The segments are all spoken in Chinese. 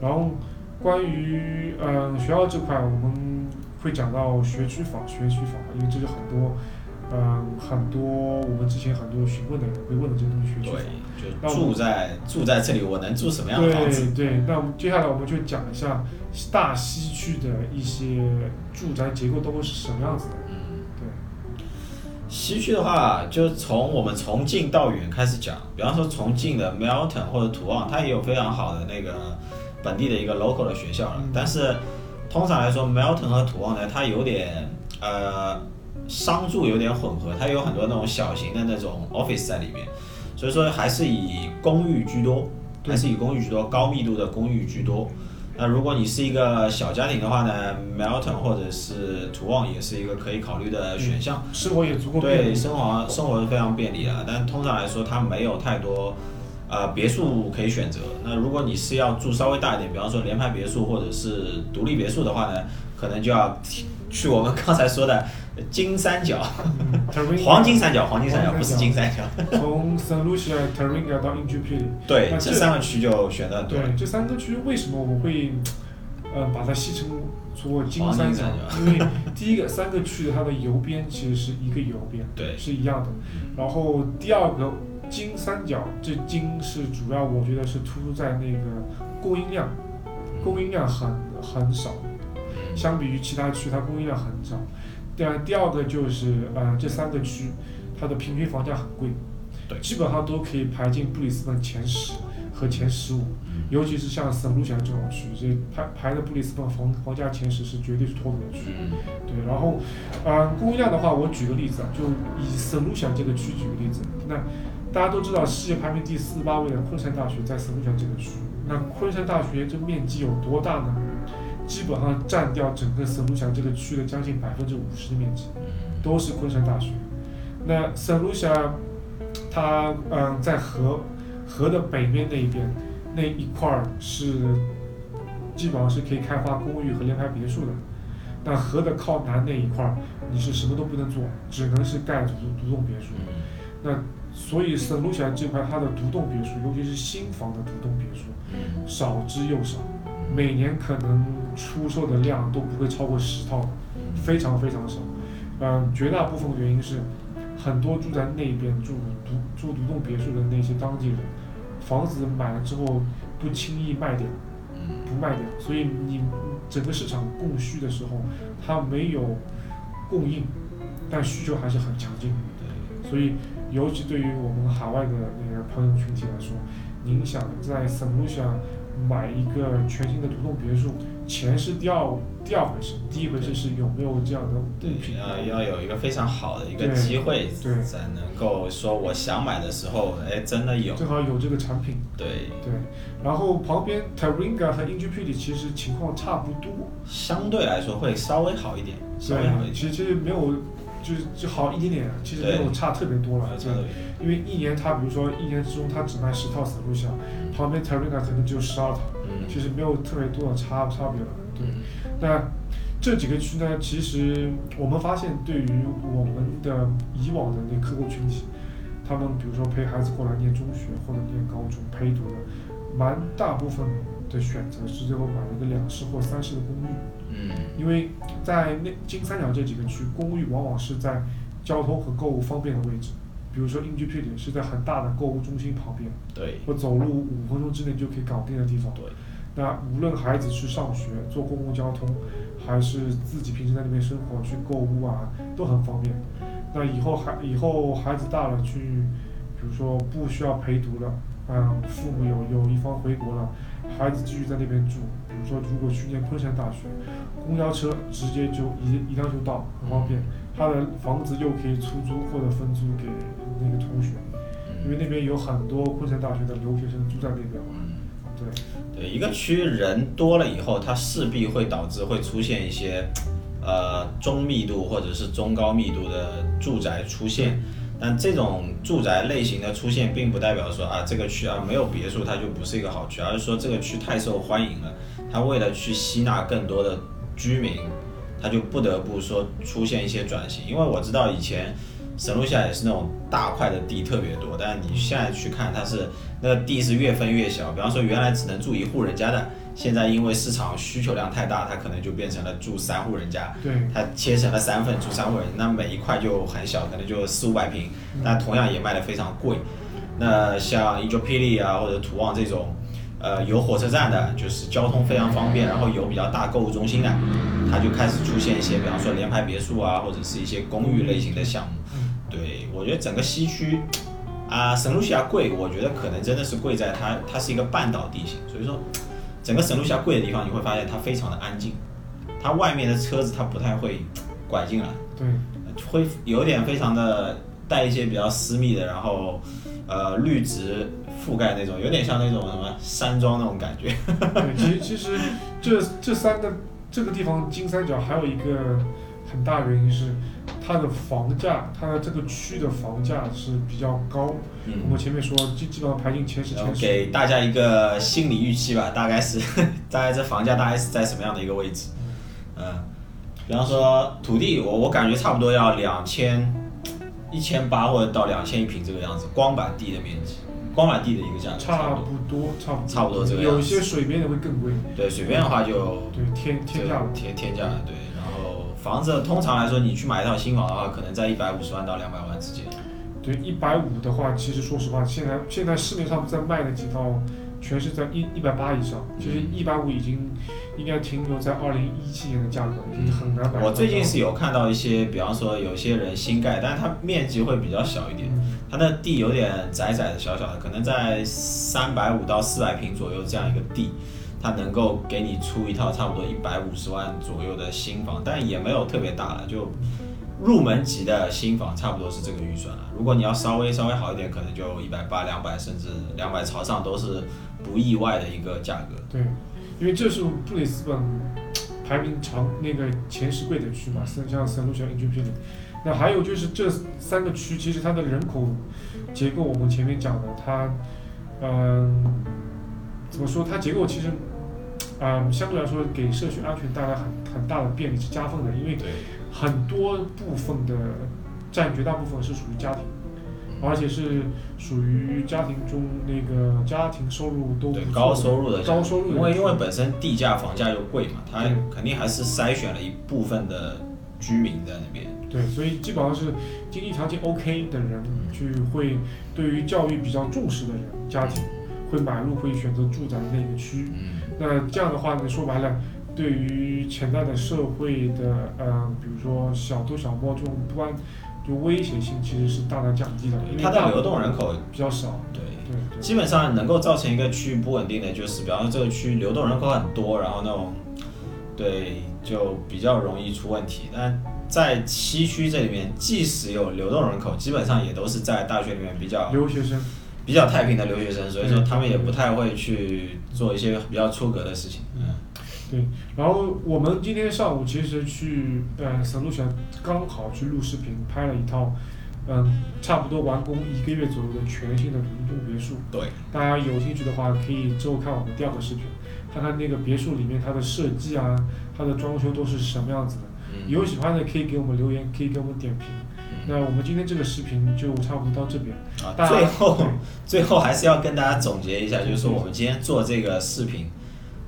然后关于嗯、学校这块，我们会讲到学区房、学区房，因为这是很多嗯、很多我们之前很多询问的人会问的这个东西，学区房。对，就住在住在这里，我能住什么样的房子？对对，那我们接下来我们就讲一下大西区的一些住宅结构都会是什么样子的。嗯，对，西区的话，就从我们从近到远开始讲，比方说从近的 Melton 或者土旺，它也有非常好的那个本地的一个 local 的学校了。嗯但是通常来说，Melton 和土旺呢，它有点呃商住有点混合，它有很多那种小型的那种 office 在里面，所以说还是以公寓居多，还是以公寓居多，高密度的公寓居多。那如果你是一个小家庭的话呢，Melton 或者是土旺也是一个可以考虑的选项。生活也足够。对，生活生活是非常便利的，但通常来说它没有太多呃别墅可以选择。那如果你是要住稍微大一点，比方说联排别墅或者是独立别墅的话呢，可能就要去我们刚才说的 金三角、黄金三角、黄金三角不是金三角。从 Saint Lucia、Taringa 到 Injupili，对，这这三个区就选的很多了对。这三个区为什么我们会呃把它戏称做金三角金三角？因为第一个三个区的它的邮编其实是一个邮编，对是一样的。然后第二个金三角，这金是主要我觉得是突出在那个供应量，供应量很很少，相比于其他区它供应量很少。第二第二个就是呃这三个区它的平均房价很贵，对基本上都可以排进布里斯本前十和前十五。嗯尤其是像圣卢西亚这种区，这排排的布里斯本房房价前十是绝对是脱颖而出。嗯对，然后，呃，供应量的话，我举个例子啊，就以圣卢西亚这个区举个例子，那大家都知道世界排名第四十八位的昆山大学在圣卢西亚这个区，那昆山大学这面积有多大呢？基本上占掉整个圣卢西亚这个区的将近百分之五十的面积，都是昆山大学。那圣卢西亚，它嗯、在河河的北面那一边那一块儿是基本上是可以开发公寓和联排别墅的。那河的靠南那一块儿，你是什么都不能做，只能是盖独独栋别墅。嗯所以圣卢西亚这块它的独栋别墅，尤其是新房的独栋别墅，嗯。少之又少，每年可能出售的量都不会超过十套，非常非常少。嗯，绝大部分原因是，很多住在那边住独住独栋别墅的那些当地人，房子买了之后不轻易卖掉，嗯。不卖掉，所以你整个市场供需的时候，它没有供应，但需求还是很强劲。对。所以，尤其对于我们海外的那个朋友群体来说，您想在圣卢西亚买一个全新的独栋别墅，钱是第二第二回事，第一回事是有没有这样的物品。要要有一个非常好的一个机会，对才能够说我想买的时候，哎，真的有。正好有这个产品，对，对。然后旁边 Taringa 和 Injupili 其实情况差不多，相对来说会稍微好一点，稍微好一对，点。其实其实没有，就是就好一点点，其实没有差特别多了。对因为一年它比如说一年之中他只卖十套 s o l u t i o n 旁边 Taringa 可能只有十二套，嗯，其实没有特别多的差差别了。对，嗯那这几个区呢，其实我们发现对于我们的以往的那客户群体，他们比如说陪孩子过来念中学或者念高中陪读的，蛮大部分的选择是最后买了一个两室或三室的公寓。嗯因为在那金三角这几个区，公寓往往是在交通和购物方便的位置，比如说英居 P 点是在很大的购物中心旁边，对我走路五分钟之内就可以搞定的地方。对，那无论孩子去上学、坐公共交通，还是自己平时在那边生活去购物啊，都很方便。那以后孩以后孩子大了去，比如说不需要陪读了，嗯，父母有有一方回国了，孩子继续在那边住。比如说，如果去念昆山大学，公交车直接就一一辆就到，很方便。他的房子又可以出租或者分租给那个同学，因为那边有很多昆山大学的留学生住在那边嘛。嗯对，对，一个区人多了以后，它势必会导致会出现一些，呃，中密度或者是中高密度的住宅出现。但这种住宅类型的出现，并不代表说啊这个区啊没有别墅它就不是一个好区，而是说这个区太受欢迎了，它为了去吸纳更多的居民，它就不得不说出现一些转型。因为我知道以前神鹿下也是那种大块的地特别多，但是你现在去看，它是那个地是越分越小。比方说原来只能住一户人家的，现在因为市场需求量太大，它可能就变成了住三户人家。对，它切成了三份住三户人，那每一块就很小，可能就四五百平，但同样也卖的非常贵。那像 e j o p i l i 啊或者土旺这种，呃有火车站的，就是交通非常方便，然后有比较大购物中心的，它就开始出现一些，比方说联排别墅啊，或者是一些公寓类型的项目。对，我觉得整个西区，啊，圣卢西亚贵，我觉得可能真的是贵在它，它是一个半岛地形，所以说，整个圣路峡贵的地方，你会发现它非常的安静，它外面的车子它不太会拐进来，对，会有点非常的带一些比较私密的，然后，呃，绿植覆盖那种，有点像那种什么山庄那种感觉。对，其实其实这这三个这个地方金三角还有一个很大原因是。它的房价，它的这个区的房价是比较高。嗯，我们前面说基基本上排进前十前十。给大家一个心理预期吧，大概是 大概这房价大概是在什么样的一个位置？嗯，比方说土地，我我感觉差不多要两千一千八或者到两千一平这个样子，光板地的面积，光板地的一个价格。差不多，差不多。差不多这个样子。有些水边的会更贵。对，水边的话就对天天价天天价对。房子通常来说，你去买一套新房的话，可能在一百五十万到两百万之间。对，一百五的话，其实说实话，现在现在市面上在卖的几套，全是在一一百八以上。就是一百五已经应该停留在二零一七年的价格，已经很难买。我最近是有看到一些，比方说有些人新盖，但是它面积会比较小一点，它的地有点窄窄的、小小的，可能在三百五到四百平左右这样一个地。它能够给你出一套差不多一百五十万左右的新房，但也没有特别大了，就入门级的新房差不多是这个预算了。如果你要稍微稍微好一点，可能就一百八、两百，甚至两百朝上都是不意外的一个价格。对，因为这是布里斯本排名长那个前十贵的区嘛，像圣路、像 n g p 里。那还有就是这三个区，其实它的人口结构，我们前面讲的，它嗯，怎么说？它结构其实。嗯，相对来说，给社区安全带来很很大的便利是加分的，因为很多部分的占绝大部分是属于家庭，而且是属于家庭中那个家庭收入都高收入的高收入，因为因为本身地价房价又贵嘛，它肯定还是筛选了一部分的居民在那边。对，所以基本上是经济条件 OK 的人，去会对于教育比较重视的人家庭，会买入会选择住在那个区。那这样的话呢，说白了，对于潜在的社会的，呃，比如说小偷小摸这种不安，就威胁性其实是大大降低的。因为它的流动人口比较少。对对。基本上能够造成一个区域不稳定的就是，比方说这个区流动人口很多，然后那种，对，就比较容易出问题。但在西区这里面，即使有流动人口，基本上也都是在大学里面比较留学生。比较太平的留学生，所以说他们也不太会去做一些比较出格的事情。嗯，对。然后我们今天上午其实去呃神鹿泉刚好去录视频，拍了一套嗯差不多完工一个月左右的全新的独栋别墅。对。大家有兴趣的话，可以之后看我们第二个视频，看看那个别墅里面它的设计啊，它的装修都是什么样子的。嗯。有喜欢的可以给我们留言，可以给我们点评。那我们今天这个视频就差不多到这边啊。最后，最后还是要跟大家总结一下，就是说我们今天做这个视频，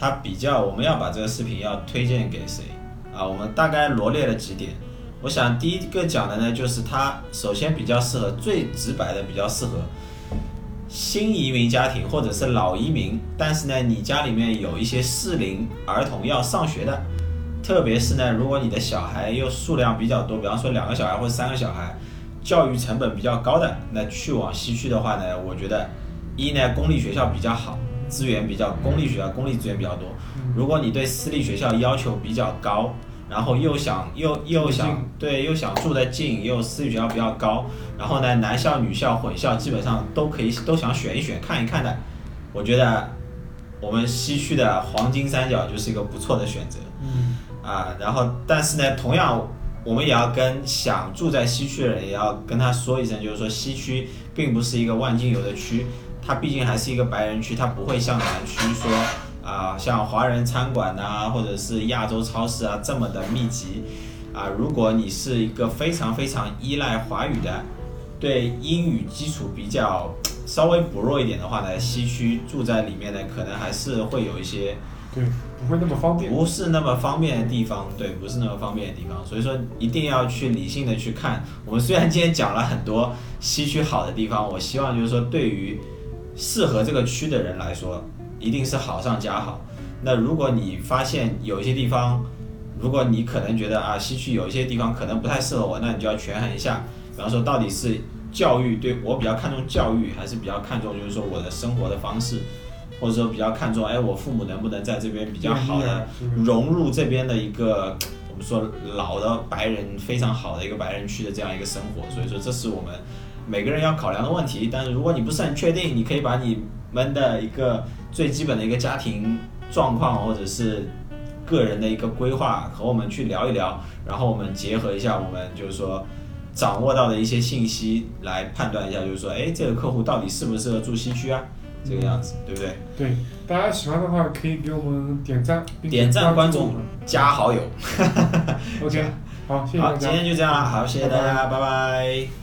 它比较我们要把这个视频要推荐给谁啊？我们大概罗列了几点。我想第一个讲的呢，就是它首先比较适合最直白的，比较适合新移民家庭或者是老移民，但是呢，你家里面有一些适龄儿童要上学的。特别是呢，如果你的小孩又数量比较多，比方说两个小孩或者三个小孩，教育成本比较高的，那去往西区的话呢，我觉得一呢公立学校比较好，资源比较公立学校公立资源比较多。如果你对私立学校要求比较高，然后又想又又想对又想住得近，又私立学校比较高，然后呢男校女校混校基本上都可以都想选一选看一看的，我觉得我们西区的黄金三角就是一个不错的选择。嗯。啊，然后但是呢，同样我们也要跟想住在西区的人也要跟他说一声，就是说西区并不是一个万金油的区，它毕竟还是一个白人区，它不会像南区说啊，像华人餐馆呐，或者是亚洲超市啊这么的密集，啊，如果你是一个非常非常依赖华语的，对英语基础比较 稍微薄弱一点的话呢，西区住在里面呢，可能还是会有一些对，不会那么方便。不是那么方便的地方，对，不是那么方便的地方，所以说一定要去理性的去看。我们虽然今天讲了很多西区好的地方，我希望就是说对于适合这个区的人来说，一定是好上加好。那如果你发现有一些地方，如果你可能觉得啊西区有一些地方可能不太适合我，那你就要权衡一下，比方说到底是教育对我比较看重教育，还是比较看重就是说我的生活的方式。或者说比较看重，哎，我父母能不能在这边比较好的融入这边的一个 我们说老的白人非常好的一个白人区的这样一个生活，所以说这是我们每个人要考量的问题。但是如果你不是很确定，你可以把你们的一个最基本的一个家庭状况或者是个人的一个规划和我们去聊一聊，然后我们结合一下我们就是说掌握到的一些信息来判断一下，就是说，哎，这个客户到底适不适合住西区啊？这个样子，对不对？对，大家喜欢的话可以给我们点赞，点赞、关注、加好友。OK，好，谢谢好，今天就这样了，好，谢谢大家，拜拜。